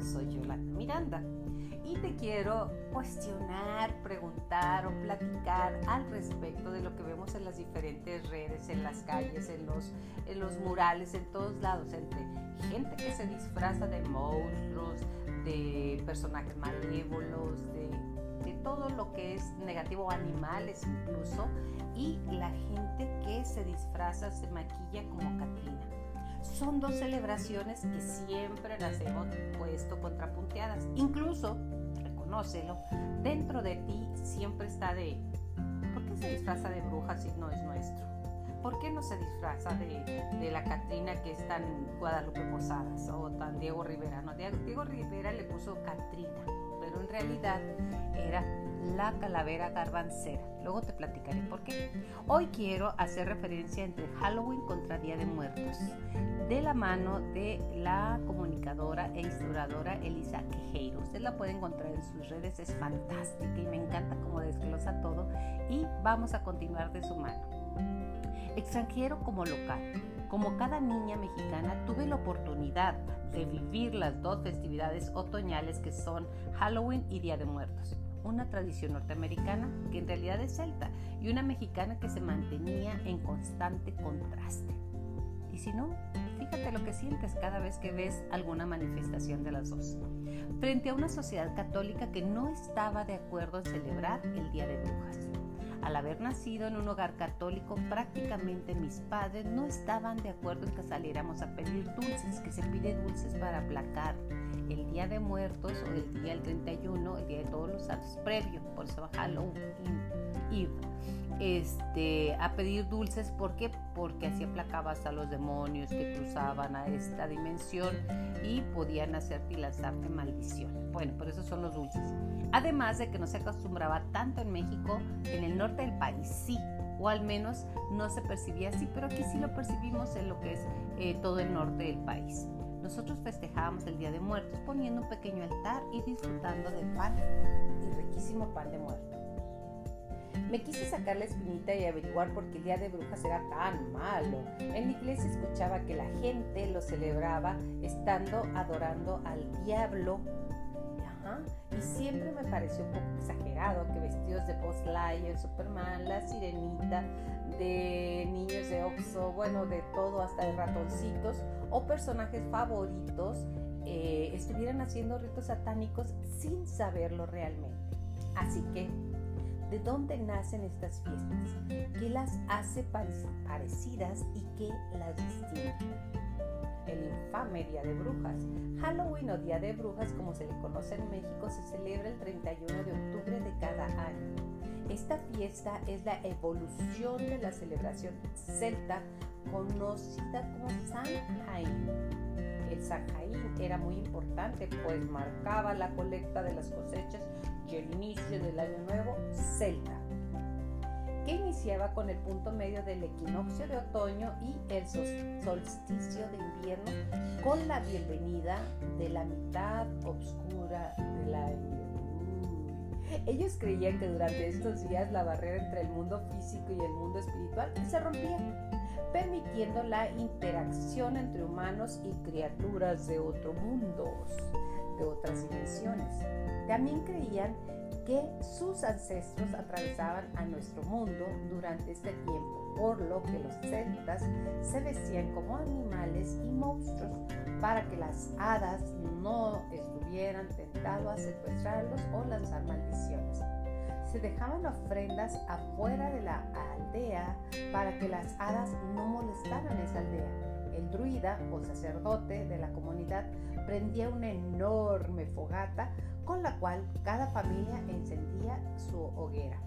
Soy Yolanda Miranda. Y te quiero cuestionar, preguntar o platicar al respecto de lo que vemos en las diferentes redes, en las calles, en los, en los murales, en todos lados, entre gente que se disfraza de monstruos, de personajes malévolos, de, de todo lo que es negativo, animales incluso, y la gente que se disfraza, se maquilla como Catrina son dos celebraciones que siempre las hemos puesto contrapunteadas. Incluso, reconócelo, dentro de ti siempre está de, ¿por qué se disfraza de bruja si no es nuestro? ¿Por qué no se disfraza de, la Catrina que es tan Guadalupe Posadas o tan Diego Rivera? No, Diego Rivera le puso Catrina, pero en realidad era la calavera garbancera. Luego te platicaré por qué. Hoy quiero hacer referencia entre Halloween contra Día de Muertos, de la mano de la comunicadora e historiadora Elisa Quejeiro. Usted la puede encontrar en sus redes, es fantástica y me encanta cómo desglosa todo. Y vamos a continuar de su mano. Extranjero como local. Como cada niña mexicana, tuve la oportunidad de vivir las dos festividades otoñales que son Halloween y Día de Muertos una tradición norteamericana que en realidad es celta y una mexicana que se mantenía en constante contraste. Y si no, fíjate lo que sientes cada vez que ves alguna manifestación de las dos. Frente a una sociedad católica que no estaba de acuerdo en celebrar el Día de Brujas. Al haber nacido en un hogar católico, prácticamente mis padres no estaban de acuerdo en que saliéramos a pedir dulces, que se pide dulces para aplacar el Día de Muertos o el día del 31, el Día de Todos los Santos, previo, por eso Halloween Eve, este, a pedir dulces. ¿Por qué? Porque así aplacabas a los demonios que cruzaban a esta dimensión y podían hacerte y lanzarte maldiciones. Bueno, por eso son los dulces. Además de que no se acostumbraba tanto en México, en el norte del país sí, o al menos no se percibía así, pero aquí sí lo percibimos en lo que es eh, todo el norte del país. Nosotros festejábamos el Día de Muertos poniendo un pequeño altar y disfrutando de pan y riquísimo pan de muerto. Me quise sacar la espinita y averiguar por qué el Día de Brujas era tan malo. En la iglesia escuchaba que la gente lo celebraba estando adorando al diablo. Y siempre me pareció un poco exagerado que vestidos de Buzz Lightyear, Superman, la sirenita, de niños de Oxo, bueno, de todo, hasta de ratoncitos o personajes favoritos eh, estuvieran haciendo ritos satánicos sin saberlo realmente. Así que, ¿de dónde nacen estas fiestas? ¿Qué las hace parecidas y qué las distingue? El infame Día de Brujas. Halloween o Día de Brujas, como se le conoce en México, se celebra el 31 de octubre de cada año. Esta fiesta es la evolución de la celebración celta conocida como Samhain. El Samhain era muy importante pues marcaba la colecta de las cosechas y el inicio del año nuevo celta que iniciaba con el punto medio del equinoccio de otoño y el solsticio de invierno con la bienvenida de la mitad oscura del año. Ellos creían que durante estos días la barrera entre el mundo físico y el mundo espiritual se rompía, permitiendo la interacción entre humanos y criaturas de otros mundos, de otras dimensiones. También creían que sus ancestros atravesaban a nuestro mundo durante este tiempo, por lo que los celtas se vestían como animales y monstruos para que las hadas no estuvieran tentados a secuestrarlos o lanzar maldiciones. Se dejaban ofrendas afuera de la aldea para que las hadas no molestaran esa aldea. El druida o sacerdote de la comunidad prendía una enorme fogata con la cual cada familia encendía su hoguera.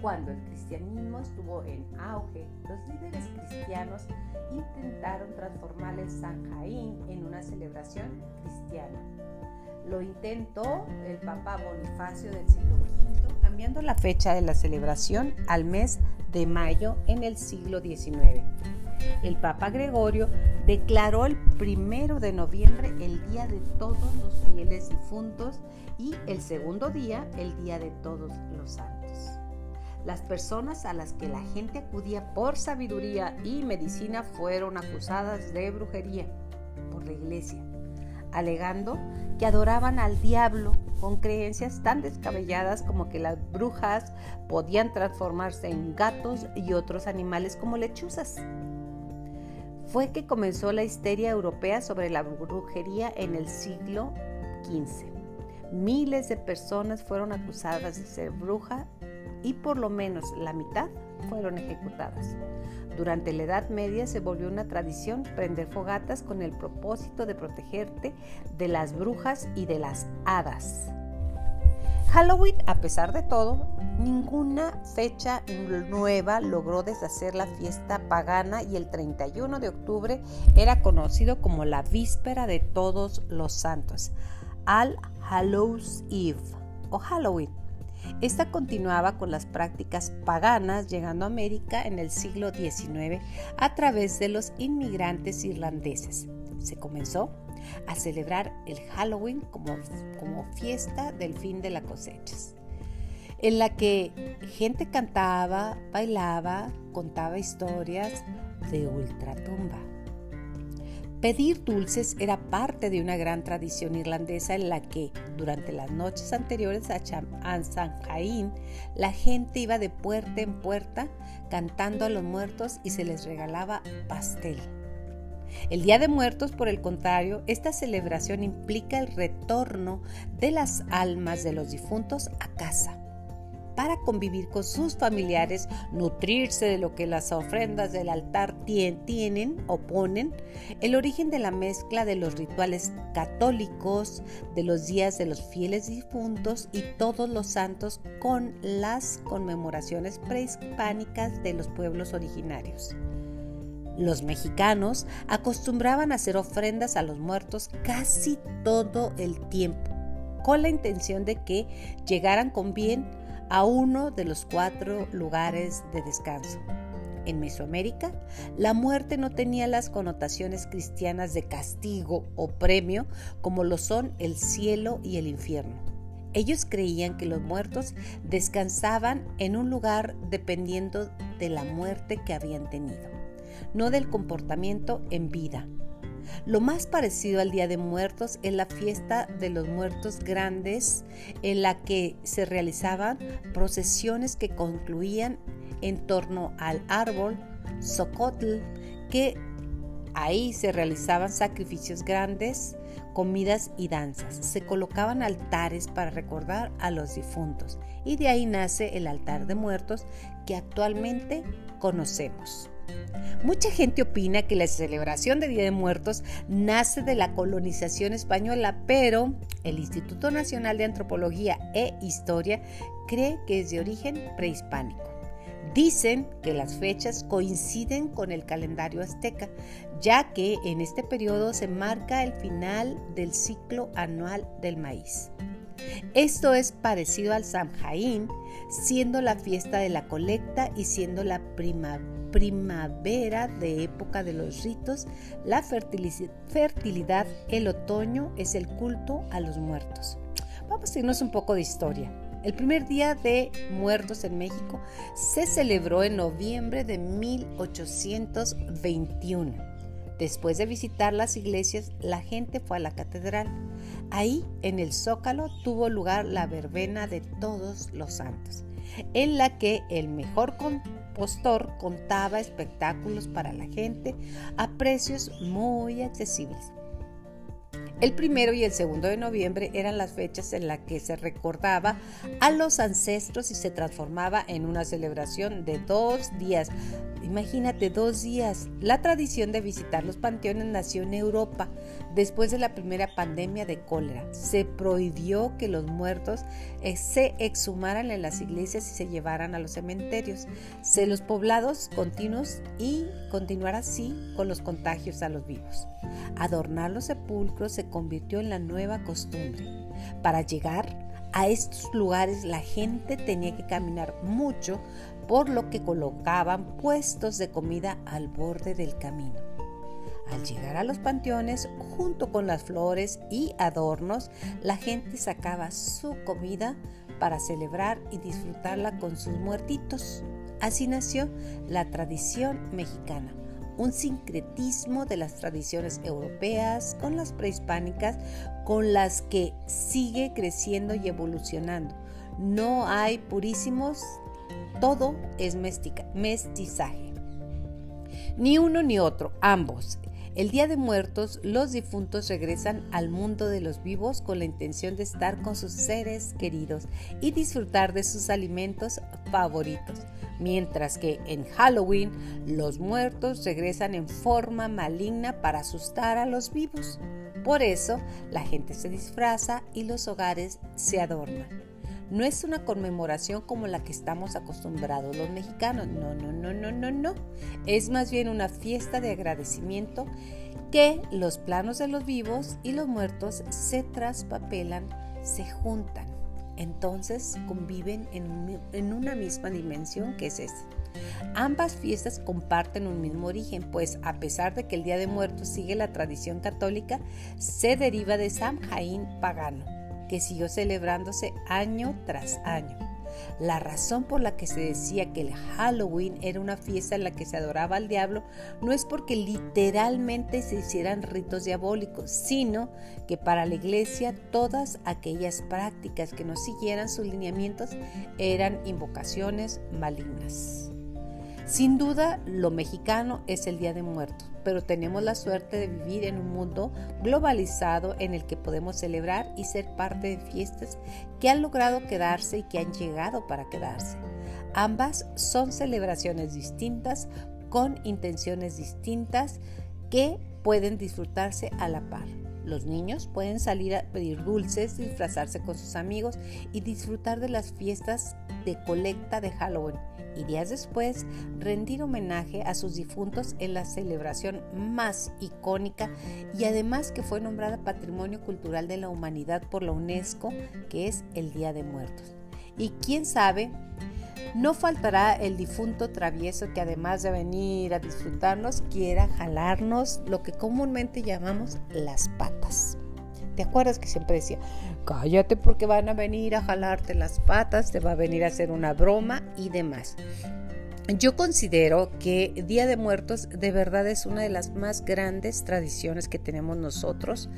Cuando el cristianismo estuvo en auge, los líderes cristianos intentaron transformar el San Jaín en una celebración cristiana. Lo intentó el Papa Bonifacio del siglo V, cambiando la fecha de la celebración al mes de mayo en el siglo XIX el Papa Gregorio declaró el primero de noviembre el Día de todos los fieles difuntos y el segundo día el Día de todos los santos. Las personas a las que la gente acudía por sabiduría y medicina fueron acusadas de brujería por la iglesia. alegando que adoraban al diablo con creencias tan descabelladas como que las brujas podían transformarse en gatos y otros animales como lechuzas. Fue que comenzó la histeria europea sobre la brujería en el siglo XV. Miles de personas fueron acusadas de ser bruja y por lo menos la mitad fueron ejecutadas. Durante la Edad Media se volvió una tradición prender fogatas con el propósito de protegerte de las brujas y de las hadas. Halloween, a pesar de todo, ninguna fecha nueva logró deshacer la fiesta pagana y el 31 de octubre era conocido como la víspera de todos los santos, All Hallows Eve o Halloween esta continuaba con las prácticas paganas llegando a América en el siglo XIX a través de los inmigrantes irlandeses. Se comenzó a celebrar el Halloween como, como fiesta del fin de las cosechas, en la que gente cantaba, bailaba, contaba historias de ultratumba. Pedir dulces era parte de una gran tradición irlandesa en la que, durante las noches anteriores a, San Jaín, la gente iba de puerta en puerta cantando a los muertos y se les regalaba pastel. El Día de Muertos, por el contrario, esta celebración implica el retorno de las almas de los difuntos a casa para convivir con sus familiares, nutrirse de lo que las ofrendas del altar tienen o ponen, el origen de la mezcla de los rituales católicos, de los días de los fieles difuntos y todos los santos con las conmemoraciones prehispánicas de los pueblos originarios. Los mexicanos acostumbraban hacer ofrendas a los muertos casi todo el tiempo, con la intención de que llegaran con bien a uno de los cuatro lugares de descanso. En Mesoamérica, la muerte no tenía las connotaciones cristianas de castigo o premio como lo son el cielo y el infierno. Ellos creían que los muertos descansaban en un lugar dependiendo de la muerte que habían tenido, no del comportamiento en vida. Lo más parecido al Día de Muertos es la fiesta de los muertos grandes en la que se realizaban procesiones que concluían en torno al árbol Socotl, que ahí se realizaban sacrificios grandes, comidas y danzas. Se colocaban altares para recordar a los difuntos y de ahí nace el altar de muertos que actualmente conocemos. Mucha gente opina que la celebración de Día de Muertos nace de la colonización española, pero el Instituto Nacional de Antropología e Historia cree que es de origen prehispánico. Dicen que las fechas coinciden con el calendario azteca, ya que en este periodo se marca el final del ciclo anual del maíz. Esto es parecido al Samhain, siendo la fiesta de la colecta y siendo la primavera de época de los ritos, la fertilidad, el otoño es el culto a los muertos. Vamos a irnos un poco de historia. El primer día de muertos en México se celebró en noviembre de 1821 Después de visitar las iglesias, la gente fue a la catedral. Ahí, en el zócalo, tuvo lugar la verbena de todos los santos, en la que el mejor compostor contaba espectáculos para la gente a precios muy accesibles. El primero y el segundo de noviembre eran las fechas en las que se recordaba a los ancestros y se transformaba en una celebración de dos días. Imagínate, dos días. La tradición de visitar los panteones nació en Europa después de la primera pandemia de cólera. Se prohibió que los muertos eh, se exhumaran en las iglesias y se llevaran a los cementerios. Se los poblados continuos y continuar así con los contagios a los vivos. Adornar los sepulcros se convirtió en la nueva costumbre. Para llegar a estos lugares la gente tenía que caminar mucho, por lo que colocaban puestos de comida al borde del camino. Al llegar a los panteones, junto con las flores y adornos, la gente sacaba su comida para celebrar y disfrutarla con sus muertitos. Así nació la tradición mexicana un sincretismo de las tradiciones europeas con las prehispánicas, con las que sigue creciendo y evolucionando. No hay purísimos, todo es mestizaje. Ni uno ni otro, ambos. El Día de Muertos, los difuntos regresan al mundo de los vivos con la intención de estar con sus seres queridos y disfrutar de sus alimentos favoritos, mientras que en Halloween los muertos regresan en forma maligna para asustar a los vivos. Por eso la gente se disfraza y los hogares se adornan. No es una conmemoración como la que estamos acostumbrados los mexicanos, no, no, no, no, no, no. Es más bien una fiesta de agradecimiento que los planos de los vivos y los muertos se traspapelan, se juntan. Entonces conviven en, una misma dimensión que es esta. Ambas fiestas comparten un mismo origen, pues a pesar de que el Día de Muertos sigue la tradición católica, se deriva de Samhain pagano que siguió celebrándose año tras año. La razón por la que se decía que el Halloween era una fiesta en la que se adoraba al diablo no es porque literalmente se hicieran ritos diabólicos, sino que para la iglesia todas aquellas prácticas que no siguieran sus lineamientos eran invocaciones malignas. Sin duda, lo mexicano es el Día de Muertos, pero tenemos la suerte de vivir en un mundo globalizado en el que podemos celebrar y ser parte de fiestas que han logrado quedarse y que han llegado para quedarse. Ambas son celebraciones distintas con intenciones distintas que pueden disfrutarse a la par. Los niños pueden salir a pedir dulces, disfrazarse con sus amigos y disfrutar de las fiestas de colecta de Halloween y días después rendir homenaje a sus difuntos en la celebración más icónica y además que fue nombrada Patrimonio Cultural de la Humanidad por la UNESCO, que es el Día de Muertos. Y quién sabe, no faltará el difunto travieso que además de venir a disfrutarnos, quiera jalarnos lo que comúnmente llamamos las patas. ¿Te acuerdas que siempre decía, cállate porque van a venir a jalarte las patas, te va a venir a hacer una broma y demás? Yo considero que Día de Muertos de verdad es una de las más grandes tradiciones que tenemos nosotros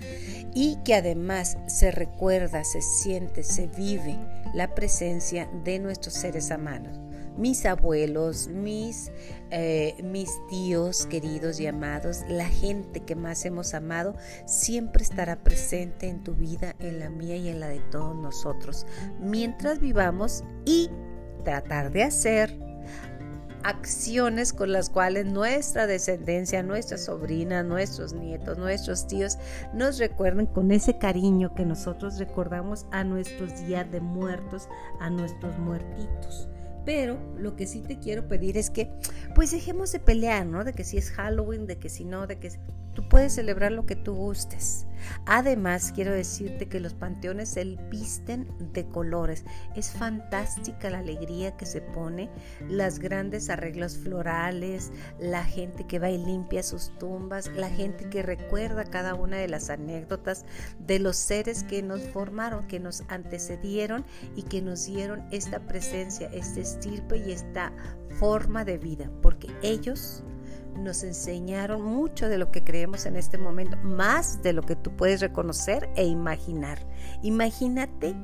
y que además se recuerda, se siente, se vive la presencia de nuestros seres amados. Mis abuelos, mis, eh, mis tíos queridos y amados, la gente que más hemos amado, siempre estará presente en tu vida, en la mía y en la de todos nosotros, mientras vivamos y tratar de hacer acciones con las cuales nuestra descendencia, nuestras sobrinas, nuestros nietos, nuestros tíos nos recuerden con ese cariño que nosotros recordamos a nuestros días de muertos, a nuestros muertitos. Pero lo que sí te quiero pedir es que pues dejemos de pelear, ¿no? De que si es Halloween, de que si no, de que tú puedes celebrar lo que tú gustes. Además, quiero decirte que los panteones se visten de colores. Es fantástica la alegría que se pone, las grandes arreglos florales, la gente que va y limpia sus tumbas, la gente que recuerda cada una de las anécdotas de los seres que nos formaron, que nos antecedieron y que nos dieron esta presencia, este estirpe y esta forma de vida, porque ellos nos enseñaron mucho de lo que creemos en este momento, más de lo que tú puedes reconocer e imaginar. Imagínate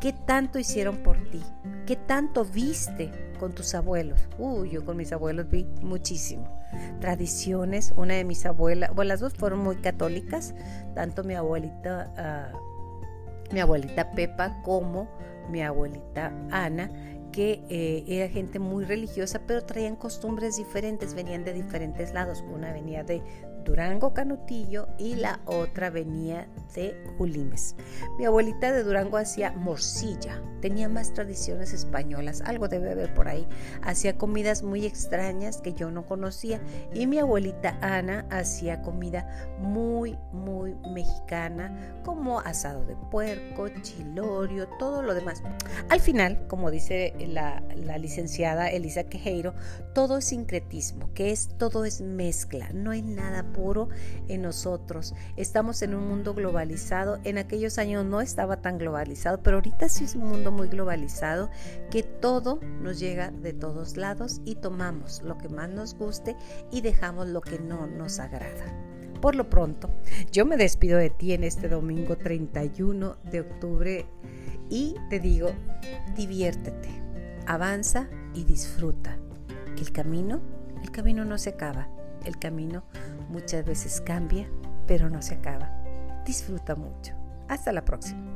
qué tanto hicieron por ti, qué tanto viste con tus abuelos. Uy, yo con mis abuelos vi muchísimo. Tradiciones, una de mis abuelas, bueno, las dos fueron muy católicas, tanto mi abuelita, ah, mi abuelita Pepa como mi abuelita Ana que eh, era gente muy religiosa, pero traían costumbres diferentes, venían de diferentes lados. Una venía de Durango Canutillo y la otra venía de Julimes. Mi abuelita de Durango hacía morcilla, tenía más tradiciones españolas, algo debe haber por ahí. Hacía comidas muy extrañas que yo no conocía y mi abuelita Ana hacía comida muy, muy mexicana, como asado de puerco, chilorio, todo lo demás. Al final, como dice la, la licenciada Elisa Quejeiro, todo es sincretismo, que es todo es mezcla, no hay nada en nosotros. Estamos en un mundo globalizado. En aquellos años no estaba tan globalizado, pero ahorita sí es un mundo muy globalizado que todo nos llega de todos lados y tomamos lo que más nos guste y dejamos lo que no nos agrada. Por lo pronto, yo me despido de ti en este domingo 31 de octubre y te digo, diviértete, avanza y disfruta. El camino, el camino no se acaba. El camino muchas veces cambia, pero no se acaba. Disfruta mucho. Hasta la próxima.